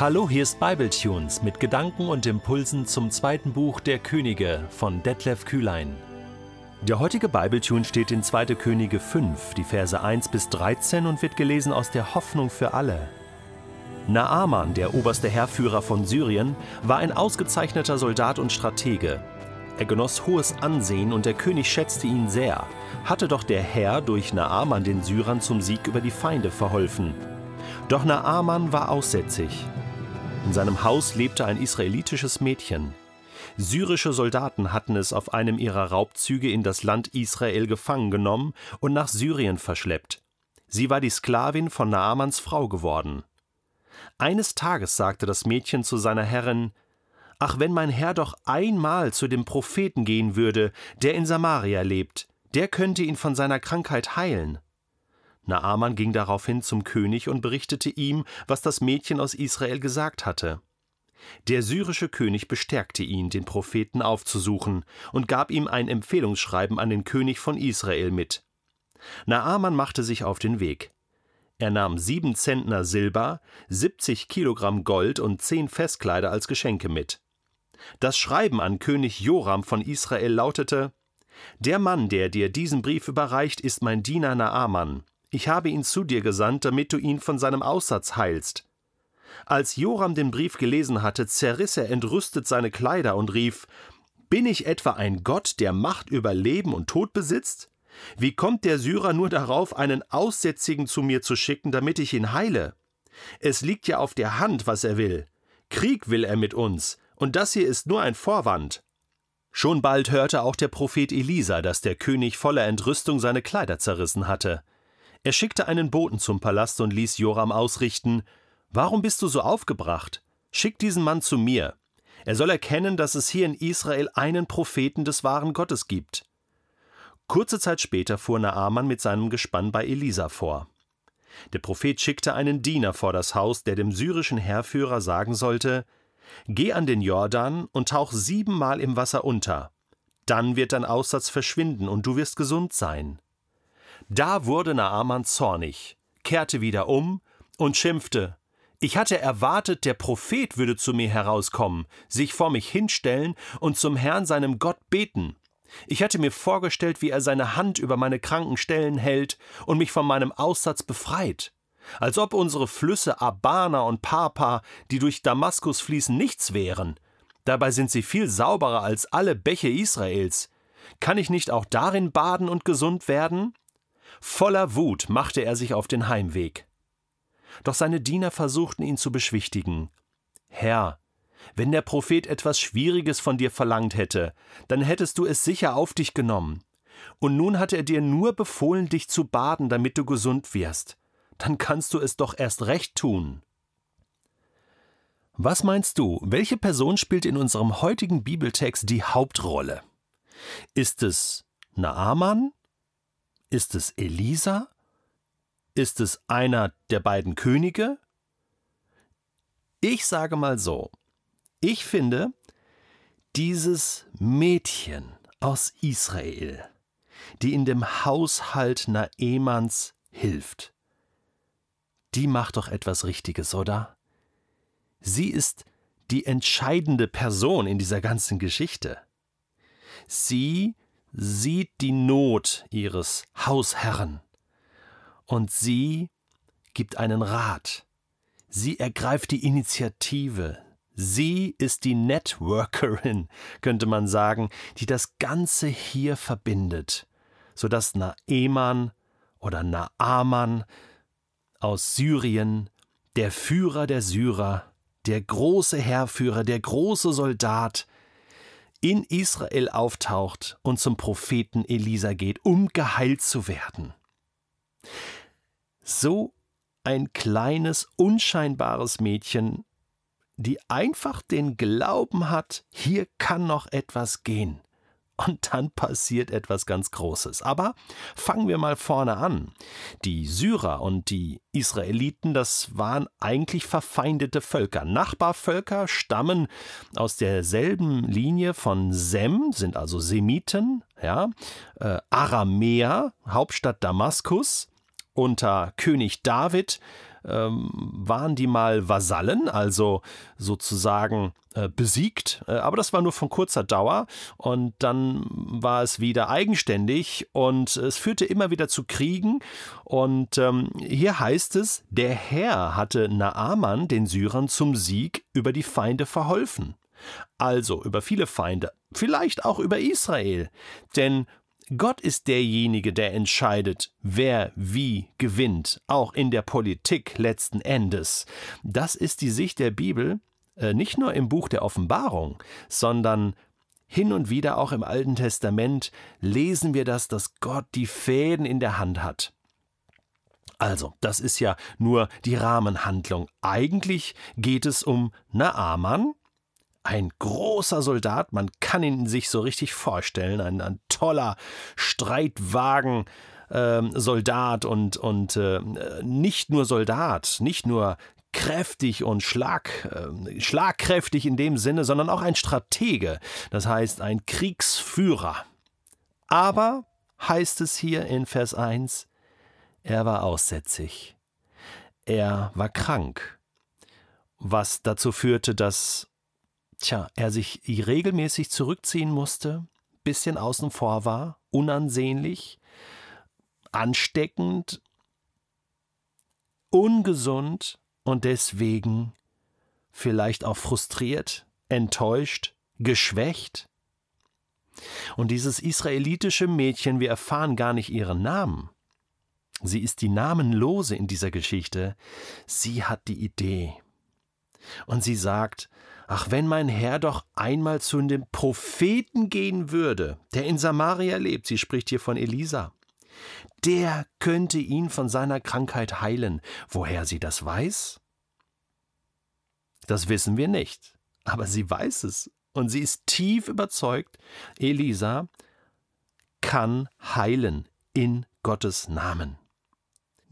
Hallo, hier ist Bibletunes mit Gedanken und Impulsen zum zweiten Buch der Könige von Detlef Kühlein. Der heutige Bibletune steht in 2. Könige 5, die Verse 1 bis 13 und wird gelesen aus der Hoffnung für alle. Naaman, der oberste Heerführer von Syrien, war ein ausgezeichneter Soldat und Stratege. Er genoss hohes Ansehen und der König schätzte ihn sehr, hatte doch der Herr durch Naaman den Syrern zum Sieg über die Feinde verholfen. Doch Naaman war aussätzig. In seinem Haus lebte ein israelitisches Mädchen. Syrische Soldaten hatten es auf einem ihrer Raubzüge in das Land Israel gefangen genommen und nach Syrien verschleppt. Sie war die Sklavin von Naamans Frau geworden. Eines Tages sagte das Mädchen zu seiner Herrin Ach, wenn mein Herr doch einmal zu dem Propheten gehen würde, der in Samaria lebt, der könnte ihn von seiner Krankheit heilen. Naaman ging daraufhin zum König und berichtete ihm, was das Mädchen aus Israel gesagt hatte. Der syrische König bestärkte ihn, den Propheten aufzusuchen, und gab ihm ein Empfehlungsschreiben an den König von Israel mit. Naaman machte sich auf den Weg. Er nahm sieben Zentner Silber, siebzig Kilogramm Gold und zehn Festkleider als Geschenke mit. Das Schreiben an König Joram von Israel lautete Der Mann, der dir diesen Brief überreicht, ist mein Diener Naaman. Ich habe ihn zu dir gesandt, damit du ihn von seinem Aussatz heilst. Als Joram den Brief gelesen hatte, zerriss er entrüstet seine Kleider und rief Bin ich etwa ein Gott, der Macht über Leben und Tod besitzt? Wie kommt der Syrer nur darauf, einen Aussätzigen zu mir zu schicken, damit ich ihn heile? Es liegt ja auf der Hand, was er will. Krieg will er mit uns, und das hier ist nur ein Vorwand. Schon bald hörte auch der Prophet Elisa, dass der König voller Entrüstung seine Kleider zerrissen hatte. Er schickte einen Boten zum Palast und ließ Joram ausrichten Warum bist du so aufgebracht? Schick diesen Mann zu mir. Er soll erkennen, dass es hier in Israel einen Propheten des wahren Gottes gibt. Kurze Zeit später fuhr Naaman mit seinem Gespann bei Elisa vor. Der Prophet schickte einen Diener vor das Haus, der dem syrischen Heerführer sagen sollte: Geh an den Jordan und tauch siebenmal im Wasser unter. Dann wird dein Aussatz verschwinden und du wirst gesund sein. Da wurde Naaman zornig, kehrte wieder um und schimpfte: Ich hatte erwartet, der Prophet würde zu mir herauskommen, sich vor mich hinstellen und zum Herrn seinem Gott beten. Ich hatte mir vorgestellt, wie er seine Hand über meine kranken Stellen hält und mich von meinem Aussatz befreit. Als ob unsere Flüsse Abana und Papa, die durch Damaskus fließen, nichts wären. Dabei sind sie viel sauberer als alle Bäche Israels. Kann ich nicht auch darin baden und gesund werden? Voller Wut machte er sich auf den Heimweg. Doch seine Diener versuchten ihn zu beschwichtigen. Herr, wenn der Prophet etwas Schwieriges von dir verlangt hätte, dann hättest du es sicher auf dich genommen. Und nun hat er dir nur befohlen, dich zu baden, damit du gesund wirst. Dann kannst du es doch erst recht tun. Was meinst du, welche Person spielt in unserem heutigen Bibeltext die Hauptrolle? Ist es Naaman ist es Elisa? Ist es einer der beiden Könige? Ich sage mal so, ich finde, dieses Mädchen aus Israel, die in dem Haushalt Naemans hilft, die macht doch etwas Richtiges, oder? Sie ist die entscheidende Person in dieser ganzen Geschichte. Sie sieht die Not ihres Hausherren und sie gibt einen Rat. Sie ergreift die Initiative. Sie ist die Networkerin, könnte man sagen, die das Ganze hier verbindet, sodass Naeman oder Naaman aus Syrien, der Führer der Syrer, der große Heerführer, der große Soldat, in Israel auftaucht und zum Propheten Elisa geht, um geheilt zu werden. So ein kleines, unscheinbares Mädchen, die einfach den Glauben hat, hier kann noch etwas gehen und dann passiert etwas ganz Großes. Aber fangen wir mal vorne an. Die Syrer und die Israeliten, das waren eigentlich verfeindete Völker. Nachbarvölker stammen aus derselben Linie von Sem, sind also Semiten, ja, äh, Aramäer, Hauptstadt Damaskus, unter König David ähm, waren die mal Vasallen, also sozusagen äh, besiegt, äh, aber das war nur von kurzer Dauer. Und dann war es wieder eigenständig und es führte immer wieder zu Kriegen. Und ähm, hier heißt es, der Herr hatte Naaman, den Syrern, zum Sieg über die Feinde verholfen. Also über viele Feinde, vielleicht auch über Israel, denn Gott ist derjenige, der entscheidet, wer wie gewinnt, auch in der Politik letzten Endes. Das ist die Sicht der Bibel, äh, nicht nur im Buch der Offenbarung, sondern hin und wieder auch im Alten Testament lesen wir das, dass Gott die Fäden in der Hand hat. Also, das ist ja nur die Rahmenhandlung. Eigentlich geht es um Naaman, ein großer Soldat, man kann ihn sich so richtig vorstellen, ein, ein toller Streitwagen. Ähm, Soldat und, und äh, nicht nur Soldat, nicht nur kräftig und schlag, äh, schlagkräftig in dem Sinne, sondern auch ein Stratege, das heißt ein Kriegsführer. Aber, heißt es hier in Vers 1, er war aussätzig. Er war krank, was dazu führte, dass tja, er sich regelmäßig zurückziehen musste, bisschen außen vor war, unansehnlich, ansteckend, ungesund und deswegen vielleicht auch frustriert, enttäuscht, geschwächt. Und dieses israelitische Mädchen, wir erfahren gar nicht ihren Namen. Sie ist die Namenlose in dieser Geschichte. Sie hat die Idee. Und sie sagt, Ach, wenn mein Herr doch einmal zu dem Propheten gehen würde, der in Samaria lebt, sie spricht hier von Elisa. Der könnte ihn von seiner Krankheit heilen. Woher sie das weiß? Das wissen wir nicht, aber sie weiß es und sie ist tief überzeugt, Elisa kann heilen in Gottes Namen.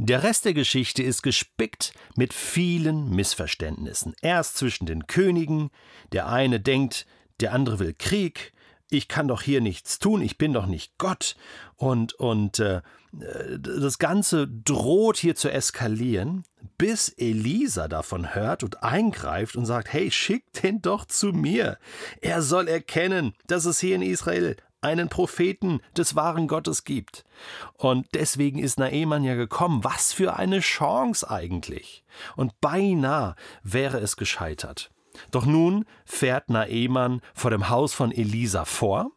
Der Rest der Geschichte ist gespickt mit vielen Missverständnissen. Erst zwischen den Königen, der eine denkt, der andere will Krieg, ich kann doch hier nichts tun, ich bin doch nicht Gott. Und, und äh, das Ganze droht hier zu eskalieren, bis Elisa davon hört und eingreift und sagt, hey, schick den doch zu mir. Er soll erkennen, dass es hier in Israel einen Propheten des wahren Gottes gibt. Und deswegen ist Naeman ja gekommen. Was für eine Chance eigentlich. Und beinahe wäre es gescheitert. Doch nun fährt Naeman vor dem Haus von Elisa vor.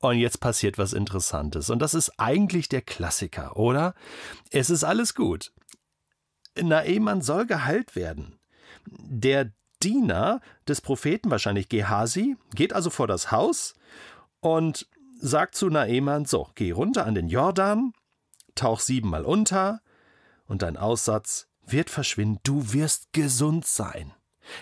Und jetzt passiert was Interessantes. Und das ist eigentlich der Klassiker, oder? Es ist alles gut. Naeman soll geheilt werden. Der Diener des Propheten, wahrscheinlich Gehasi, geht also vor das Haus und sagt zu Naeman: So, geh runter an den Jordan, tauch siebenmal unter, und dein Aussatz wird verschwinden, du wirst gesund sein.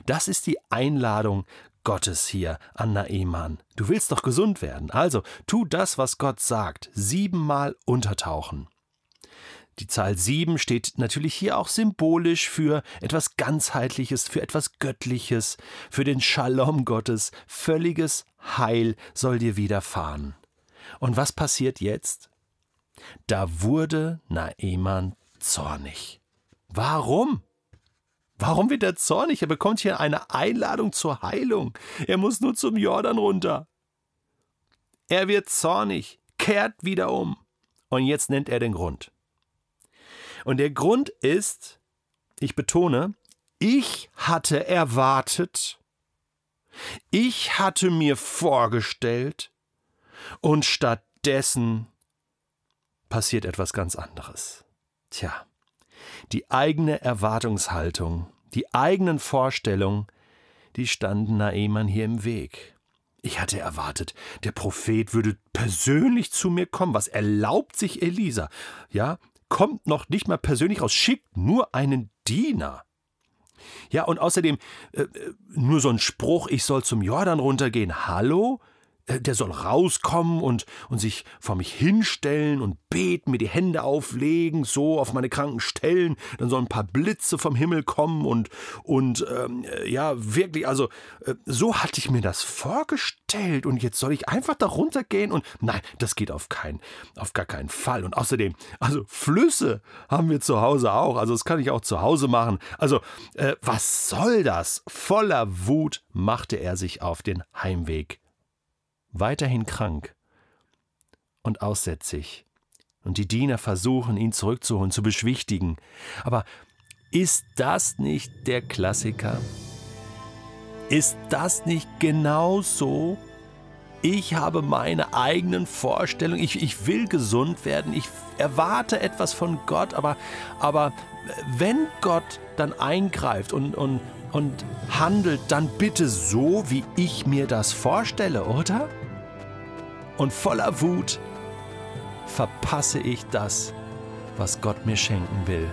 Das ist die Einladung Gottes hier an Naeman. Du willst doch gesund werden, also tu das, was Gott sagt, siebenmal untertauchen. Die Zahl sieben steht natürlich hier auch symbolisch für etwas Ganzheitliches, für etwas Göttliches, für den Shalom Gottes. Völliges Heil soll dir widerfahren. Und was passiert jetzt? Da wurde Naeman zornig. Warum? Warum wird er zornig? Er bekommt hier eine Einladung zur Heilung. Er muss nur zum Jordan runter. Er wird zornig, kehrt wieder um. Und jetzt nennt er den Grund. Und der Grund ist, ich betone, ich hatte erwartet, ich hatte mir vorgestellt, und stattdessen passiert etwas ganz anderes. Tja, die eigene Erwartungshaltung, die eigenen Vorstellungen, die standen Naeman hier im Weg. Ich hatte erwartet, der Prophet würde persönlich zu mir kommen. Was erlaubt sich Elisa? Ja, kommt noch nicht mal persönlich raus, schickt nur einen Diener. Ja, und außerdem äh, äh nur so ein Spruch, ich soll zum Jordan runtergehen. Hallo? Äh, der soll rauskommen und, und sich vor mich hinstellen und beten, mir die Hände auflegen, so auf meine kranken Stellen. Dann sollen ein paar Blitze vom Himmel kommen und, und ähm, äh, ja, wirklich, also äh, so hatte ich mir das vorgestellt. Und jetzt soll ich einfach da runtergehen und nein, das geht auf keinen, auf gar keinen Fall. Und außerdem, also Flüsse haben wir zu Hause auch. Also das kann ich auch zu Hause machen. Also, äh, was soll das? Voller Wut machte er sich auf den Heimweg weiterhin krank und aussätzig. Und die Diener versuchen, ihn zurückzuholen, zu beschwichtigen. Aber ist das nicht der Klassiker? Ist das nicht genau so? Ich habe meine eigenen Vorstellungen. Ich, ich will gesund werden. Ich erwarte etwas von Gott. Aber, aber wenn Gott dann eingreift und, und, und handelt, dann bitte so, wie ich mir das vorstelle, oder? Und voller Wut verpasse ich das, was Gott mir schenken will.